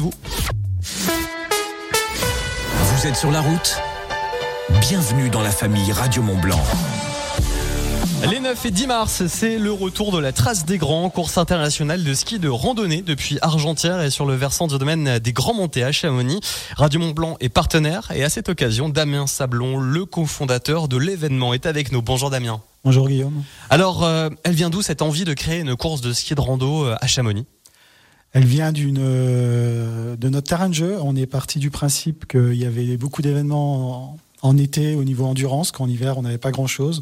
vous Vous êtes sur la route Bienvenue dans la famille Radio Mont Blanc. Les 9 et 10 mars, c'est le retour de la Trace des Grands, course internationale de ski de randonnée depuis Argentière et sur le versant du domaine des Grands Montées à Chamonix. Radio Mont Blanc est partenaire et à cette occasion, Damien Sablon, le cofondateur de l'événement, est avec nous. Bonjour Damien. Bonjour Guillaume. Alors, euh, elle vient d'où cette envie de créer une course de ski de rando euh, à Chamonix? Elle vient euh, de notre terrain de jeu. On est parti du principe qu'il y avait beaucoup d'événements en, été au niveau endurance, qu'en hiver on n'avait pas grand chose.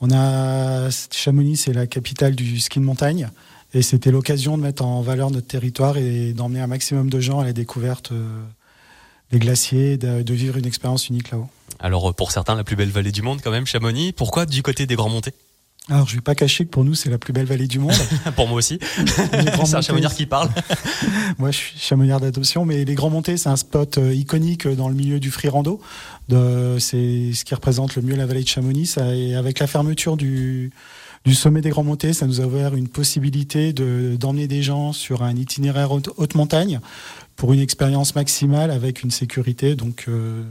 On a Chamonix, c'est la capitale du ski de montagne, et c'était l'occasion de mettre en valeur notre territoire et d'emmener un maximum de gens à la découverte euh, des glaciers, de, de vivre une expérience unique là-haut. Alors, pour certains, la plus belle vallée du monde quand même, Chamonix. Pourquoi du côté des Grands Montées Alors, je vais pas cacher que pour nous, c'est la plus belle vallée du monde. Pour moi aussi. C'est un Montées, chamonnière qui parle. Moi, je suis chamonnière d'adoption, mais les Grands Montées, c'est un spot euh, iconique dans le milieu du free rando. C'est ce qui représente le mieux la vallée de Chamonix. Ça, et avec la fermeture du, du sommet des Grands Montées, ça nous a ouvert une possibilité de- d'emmener des gens sur un itinéraire haute, haute montagne pour une expérience maximale avec une sécurité. Donc, euh,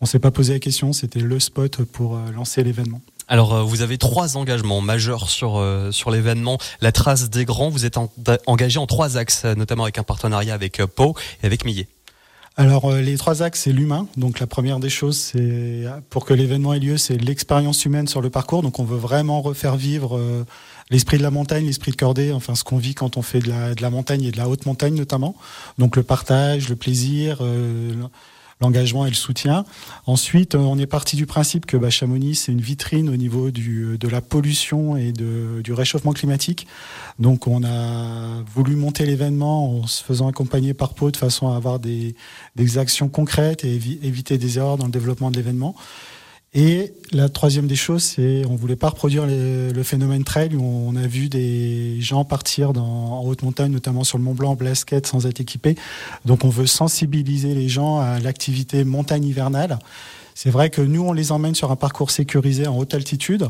on s'est pas posé la question. C'était le spot pour euh, lancer l'événement. Alors, euh, vous avez trois engagements majeurs sur euh, sur l'événement. La trace des grands, vous êtes en- engagé en trois axes, euh, notamment avec un partenariat avec euh, Pau et avec Millet. Alors euh, les trois axes, c'est l'humain. Donc la première des choses, c'est pour que l'événement ait lieu, c'est l'expérience humaine sur le parcours. Donc on veut vraiment refaire vivre euh, l'esprit de la montagne, l'esprit de cordée, enfin ce qu'on vit quand on fait de la, de la montagne et de la haute montagne notamment. Donc le partage, le plaisir. euh, l'engagement et le soutien. Ensuite, euh, on est parti du principe que bah, Chamonix, c'est une vitrine au niveau du, de la pollution et de, du réchauffement climatique. Donc, on a voulu monter l'événement en se faisant accompagner par Pau de façon à avoir des, des actions concrètes et évi- éviter des erreurs dans le développement de l'événement. Et la troisième des choses, c'est on voulait pas reproduire le, phénomène trail où on a vu des gens partir dans, en haute montagne, notamment sur le Mont Blanc en blasquette sans être équipés. Donc on veut sensibiliser les gens à l'activité montagne hivernale. C'est vrai que nous, on les emmène sur un parcours sécurisé en haute altitude.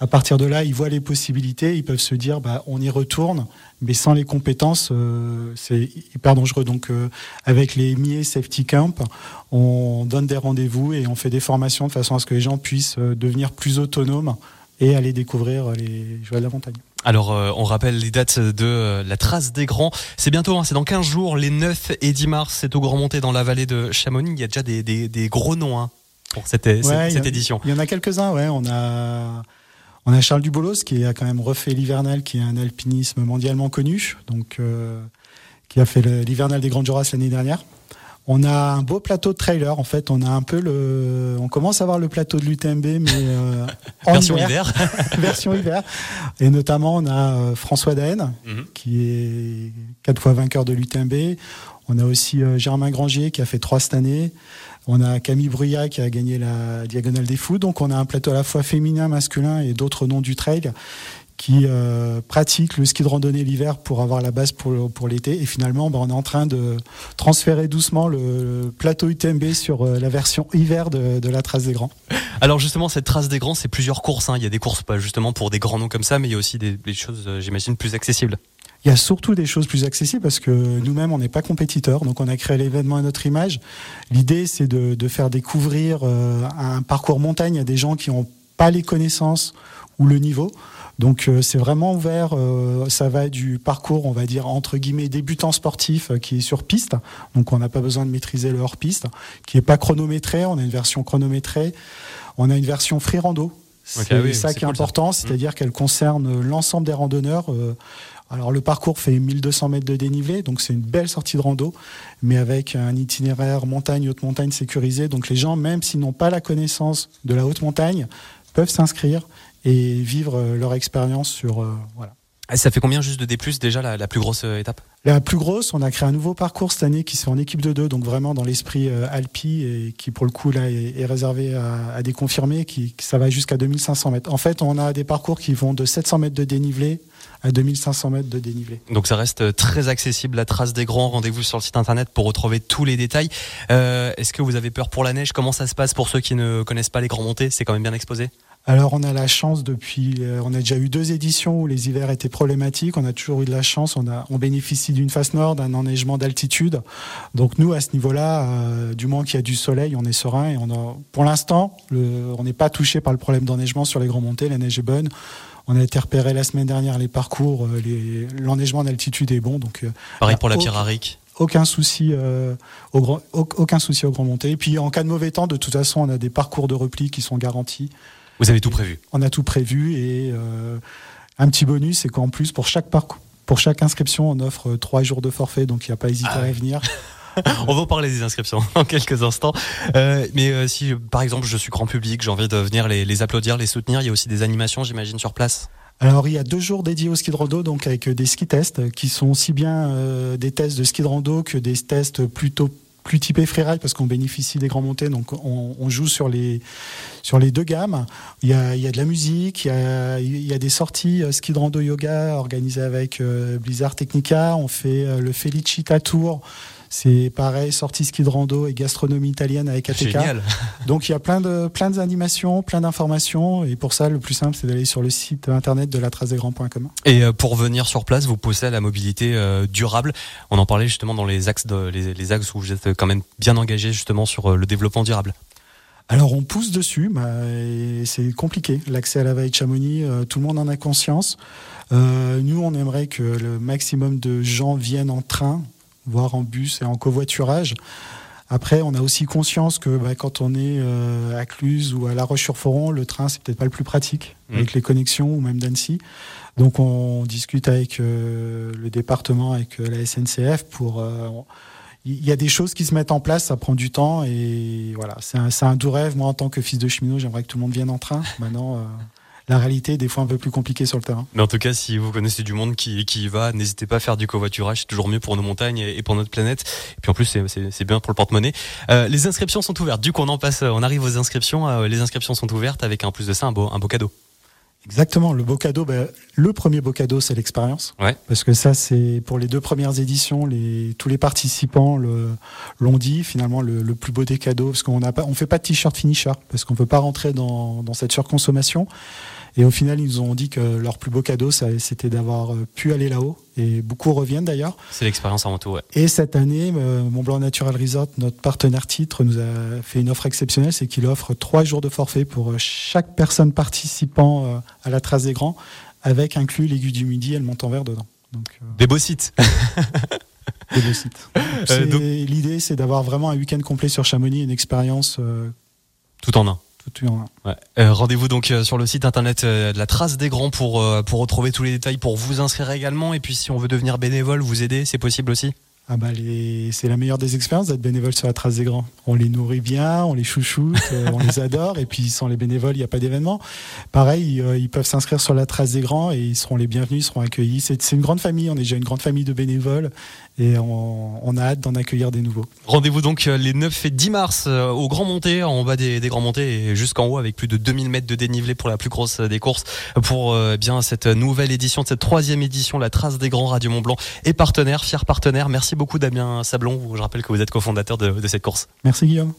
À partir de là, ils voient les possibilités, ils peuvent se dire, bah, on y retourne, mais sans les compétences, euh, c'est hyper dangereux. Donc, euh, avec les MIE Safety Camp, on donne des rendez-vous et on fait des formations de façon à ce que les gens puissent euh, devenir plus autonomes et aller découvrir les joies de la montagne. Alors, euh, on rappelle les dates de euh, la trace des grands. C'est bientôt, hein, c'est dans 15 jours, les 9 et 10 mars. C'est au Grand Monté dans la vallée de Chamonix. Il y a déjà des, des, des gros noms hein, pour cette, cette- Ouais, il y cette a- édition. Il y en a quelques-uns, ouais. On a, on a Charles Dubolos qui a quand même refait l'hivernal, qui est un alpinisme mondialement connu, donc euh, qui a fait l'hivernal des Grandes Jorasses l'année dernière. On a un beau plateau de trailer. En fait, on a un peu le, on commence à avoir le plateau de l'UTMB, mais euh, en Version hiver. version hiver. Et notamment, on a euh, François Daen, Mhm. qui est quatre fois vainqueur de l'UTMB. On a aussi Germain Granger, qui a fait trois cette année. On a Camille Bruyat, qui a gagné la Diagonale des Fous. Donc, on a un plateau à la fois féminin, masculin et d'autres noms du trail qui euh, pratiquent le ski de randonnée l'hiver pour avoir la base pour, l'été. Et finalement, ben, on est en train de transférer doucement le plateau UTMB sur euh, la version hiver de, la Trace des Grands. Alors justement, cette trace des grands, c'est plusieurs courses. hein. Il y a des courses pas justement pour des grands noms comme ça, mais il y a aussi des, des choses, euh, j'imagine, plus accessibles. Il y a surtout des choses plus accessibles parce que nous-mêmes, on n'est pas compétiteurs. Donc, on a créé l'événement à notre image. L'idée, c'est de, de faire découvrir euh, un parcours montagne à des gens qui n'ont pas les connaissances ou le niveau. Donc, euh, c'est vraiment ouvert. euh, ça va du parcours, on va dire, entre guillemets, débutant sportif euh, qui est sur piste. Donc, on n'a pas besoin de maîtriser le hors-piste, qui n'est pas chronométré. On a une version chronométrée. On a une version free rando. C'est oui, ça qui est cool, important, c'est-à-dire qu'elle concerne l'ensemble des randonneurs. Alors le parcours fait 1200 mètres de dénivelé, donc c'est une belle sortie de rando, mais avec un itinéraire montagne, haute montagne sécurisé. Donc les gens, même s'ils n'ont pas la connaissance de la haute montagne, peuvent s'inscrire et vivre euh, leur expérience sur euh, voilà. Et ça fait combien juste de D+, déjà la, la plus grosse euh, étape? La plus grosse, on a créé un nouveau parcours cette année qui se fait en équipe de deux, donc vraiment dans l'esprit euh, Alpi et qui pour le coup là est, est réservé à, à des confirmés, qui, qui- ça va jusqu'à 2500 mètres. En fait, on a des parcours qui vont de 700 mètres de dénivelé à 2500 mètres de dénivelé. Donc ça reste euh, très accessible, la trace des grands. Rendez-vous sur le site internet pour retrouver tous les détails. Euh, Est-ce que vous avez peur pour la neige? Comment ça se passe pour ceux qui ne connaissent pas les grands montées? C'est quand même bien exposé? Alors on a la chance depuis, euh, on a déjà eu deux éditions où les hivers étaient problématiques. On a toujours eu de la chance. On a, on bénéficie d'une face nord, d'un enneigement d'altitude. Donc nous à ce niveau-là, euh, du moment qu'il y a du soleil, on est serein et on a, pour l'instant, on n'est pas touché par le problème d'enneigement sur les grands montées. La neige est bonne. On a été repéré la semaine dernière les parcours, euh, l'enneigement d'altitude est bon. Donc pareil pour la pierre aucun souci au grand, aucun souci au grand montées. Et puis en cas de mauvais temps, de toute façon, on a des parcours de repli qui sont garantis. Vous avez tout prévu On a tout prévu et euh, un petit bonus, c'est qu'en plus, pour chaque parcours, pour chaque inscription, on offre trois jours de forfait, donc il n'y a pas hésité ah à venir. on va parler des inscriptions en quelques instants. Euh, mais euh, si, par exemple, je suis grand public, j'ai envie de venir les, applaudir, les soutenir, il y a aussi des animations, j'imagine, sur place? Alors il y a deux jours dédiés au ski de rando, donc avec des ski tests qui sont aussi bien des tests de ski de rando que des tests plutôt plus typé freeride parce qu'on bénéficie des grands montées, donc on, joue sur les, sur les deux gammes. Il y a, il y a de la musique, il y a, il y a des sorties euh, ski de rando yoga organisées avec euh, Blizzard Technica. On fait euh, le Felicita Tour c'est pareil, sortie ski de rando et gastronomie italienne avec ATK. Génial. Donc il y a plein de plein d'animations, plein d'informations et pour ça le plus simple c'est d'aller sur le site internet de la trace des grands.com. Et euh, pour venir sur place, vous poussez à la mobilité euh, durable. On en parlait justement dans les axes de, les, axes où vous êtes quand même bien engagé justement sur euh, le développement durable. Alors on pousse dessus, bah, c'est compliqué. L'accès à la vallée de Chamonix, tout le monde en a conscience. nous, on aimerait que le maximum de gens viennent en train voire en bus et en covoiturage. Après, on a aussi conscience que bah, quand on est euh, à Cluse ou à La Roche-sur-Foron, le train, c'est peut-être pas le plus pratique mmh. avec les connexions ou même d'Annecy. Donc, on discute avec euh, le département, avec euh, la SNCF pour. Il y a des choses qui se mettent en place, ça prend du temps et voilà, c'est un, un, doux rêve. Moi, en tant que fils de cheminot, j'aimerais que tout le monde vienne en train. Maintenant, la réalité est des fois un peu plus compliquée sur le terrain. Mais en tout cas, si vous connaissez du monde qui, qui y va, n'hésitez pas à faire du covoiturage, c'est toujours mieux pour nos montagnes et pour notre planète. Et puis en plus, c'est bien pour le porte-monnaie. Euh, les inscriptions sont ouvertes. Du coup, on en passe, on arrive aux inscriptions. Euh, les inscriptions sont ouvertes avec un plus de ça, un beau, un beau cadeau. Exactement, le beau cadeau, ben, le premier beau cadeau, c'est l'expérience. Ouais. Parce que ça, c'est pour les deux premières éditions, les, tous les participants l'ont dit, finalement, le, le, plus beau des cadeaux, parce qu'on n'a pas, on fait pas de t-shirt finisher, parce qu'on peut pas rentrer dans, dans cette surconsommation. Et au final, ils nous ont dit que leur plus beau cadeau, c'était d'avoir euh, pu aller là-haut. Et beaucoup reviennent d'ailleurs. C'est l'expérience avant tout, ouais. Et cette année, euh, Mont Blanc Natural Resort, notre partenaire titre, nous a fait une offre exceptionnelle, c'est qu'il offre trois jours de forfait pour euh, chaque personne participant à la Trace des Grands, avec inclus l'aiguille du midi et le montant vert dedans. Donc, des beaux sites. des beaux sites. L'idée, c'est d'avoir vraiment un week-end complet sur Chamonix, une expérience. tout en un. Euh, rendez-vous donc euh, sur le site internet euh, de la Trace des Grands pour, pour retrouver tous les détails, pour vous inscrire également. Et puis si on veut devenir bénévole, vous aider, c'est possible aussi ah bah c'est la meilleure des expériences d'être bénévole sur la trace des grands. On les nourrit bien, on les chouchoute, on les adore, et puis sans les bénévoles, il n'y a pas d'événement. Pareil, ils, peuvent s'inscrire sur la trace des grands et ils seront les bienvenus, ils seront accueillis. C'est une grande famille, on est déjà une grande famille de bénévoles et on, a hâte d'en accueillir des nouveaux. Rendez-vous donc euh, les 9 et 10 mars euh, au Grand Montée, en bas des, Grands Montées et jusqu'en haut avec plus de 2000 mètres de dénivelé pour la plus grosse des courses pour euh, bien cette nouvelle édition, cette troisième édition, la Trace des Grands Radio Mont Blanc et partenaire, fier partenaire. Merci beaucoup Damien Sablon. Je rappelle que vous êtes cofondateur de, de cette course. Merci Guillaume.